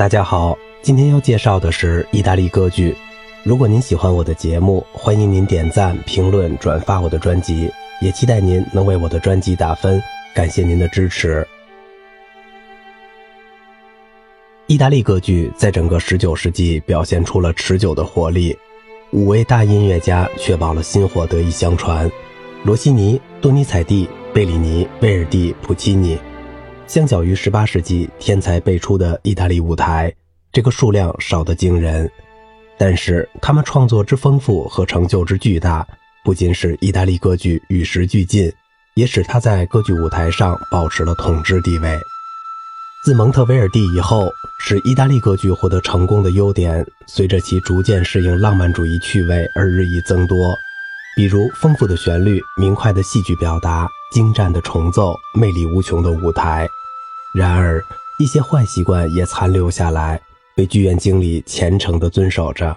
大家好，今天要介绍的是意大利歌剧。如果您喜欢我的节目，欢迎您点赞、评论、转发我的专辑，也期待您能为我的专辑打分，感谢您的支持。意大利歌剧在整个19世纪表现出了持久的活力，五位大音乐家确保了薪火得以相传：罗西尼、多尼采蒂、贝里尼、威尔蒂、普契尼。相较于18世纪天才辈出的意大利舞台，这个数量少得惊人。但是他们创作之丰富和成就之巨大，不仅使意大利歌剧与时俱进，也使他在歌剧舞台上保持了统治地位。自蒙特维尔第以后，使意大利歌剧获得成功的优点，随着其逐渐适应浪漫主义趣味而日益增多，比如丰富的旋律、明快的戏剧表达、精湛的重奏、魅力无穷的舞台。然而，一些坏习惯也残留下来，被剧院经理虔诚地遵守着。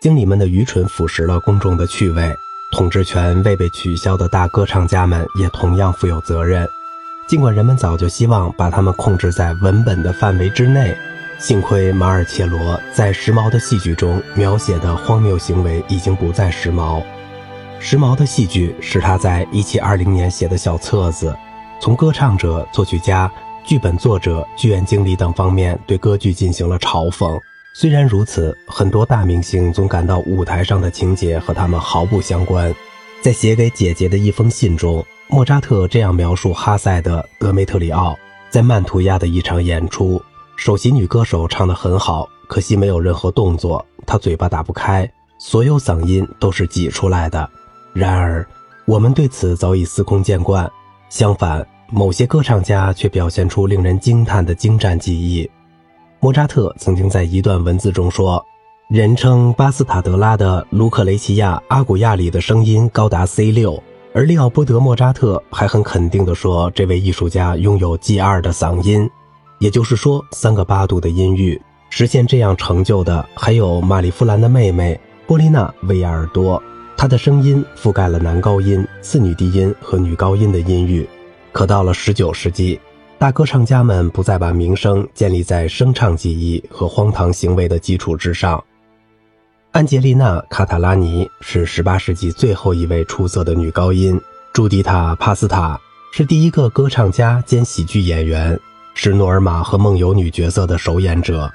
经理们的愚蠢腐蚀了公众的趣味，统治权未被取消的大歌唱家们也同样负有责任。尽管人们早就希望把他们控制在文本的范围之内，幸亏马尔切罗在时髦的戏剧中描写的荒谬行为已经不再时髦。时髦的戏剧是他在1720年写的小册子，从歌唱者、作曲家。剧本作者、剧院经理等方面对歌剧进行了嘲讽。虽然如此，很多大明星总感到舞台上的情节和他们毫不相关。在写给姐姐的一封信中，莫扎特这样描述哈塞的《德梅特里奥》在曼图亚的一场演出：首席女歌手唱得很好，可惜没有任何动作，她嘴巴打不开，所有嗓音都是挤出来的。然而，我们对此早已司空见惯。相反，某些歌唱家却表现出令人惊叹的精湛技艺。莫扎特曾经在一段文字中说：“人称巴斯塔德拉的卢克雷齐亚·阿古亚里的声音高达 C 六。”而利奥波德·莫扎特还很肯定地说：“这位艺术家拥有 G 二的嗓音，也就是说三个八度的音域。实现这样成就的还有玛丽夫兰的妹妹波丽娜·维亚尔多，她的声音覆盖了男高音、次女低音和女高音的音域。”可到了十九世纪，大歌唱家们不再把名声建立在声唱技艺和荒唐行为的基础之上。安杰丽娜·卡塔拉尼是十八世纪最后一位出色的女高音。朱迪塔·帕斯塔是第一个歌唱家兼喜剧演员，是诺尔玛和梦游女角色的首演者。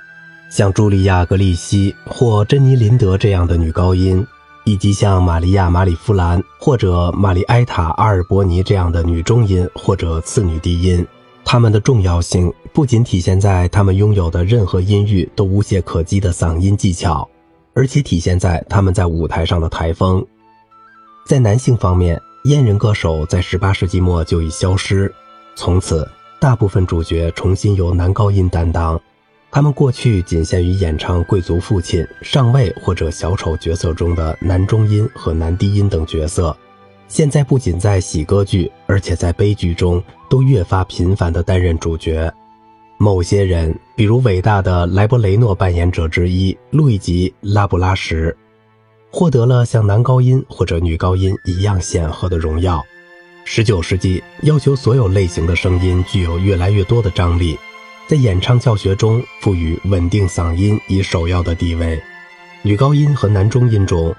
像茱莉亚·格利西或珍妮·林德这样的女高音。以及像玛利亚·马里夫兰或者玛丽埃塔·阿尔伯尼这样的女中音或者次女低音，她们的重要性不仅体现在她们拥有的任何音域都无懈可击的嗓音技巧，而且体现在她们在舞台上的台风。在男性方面，阉人歌手在18世纪末就已消失，从此大部分主角重新由男高音担当。他们过去仅限于演唱贵族父亲、上尉或者小丑角色中的男中音和男低音等角色，现在不仅在喜歌剧，而且在悲剧中都越发频繁地担任主角。某些人，比如伟大的莱博雷诺扮演者之一路易吉·拉布拉什，获得了像男高音或者女高音一样显赫的荣耀。19世纪要求所有类型的声音具有越来越多的张力。在演唱教学中，赋予稳定嗓音以首要的地位。女高音和男中音中，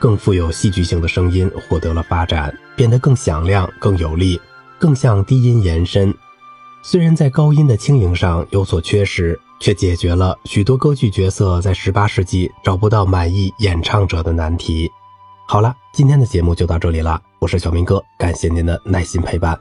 更富有戏剧性的声音获得了发展，变得更响亮、更有力，更向低音延伸。虽然在高音的轻盈上有所缺失，却解决了许多歌剧角色在18世纪找不到满意演唱者的难题。好了，今天的节目就到这里了，我是小明哥，感谢您的耐心陪伴。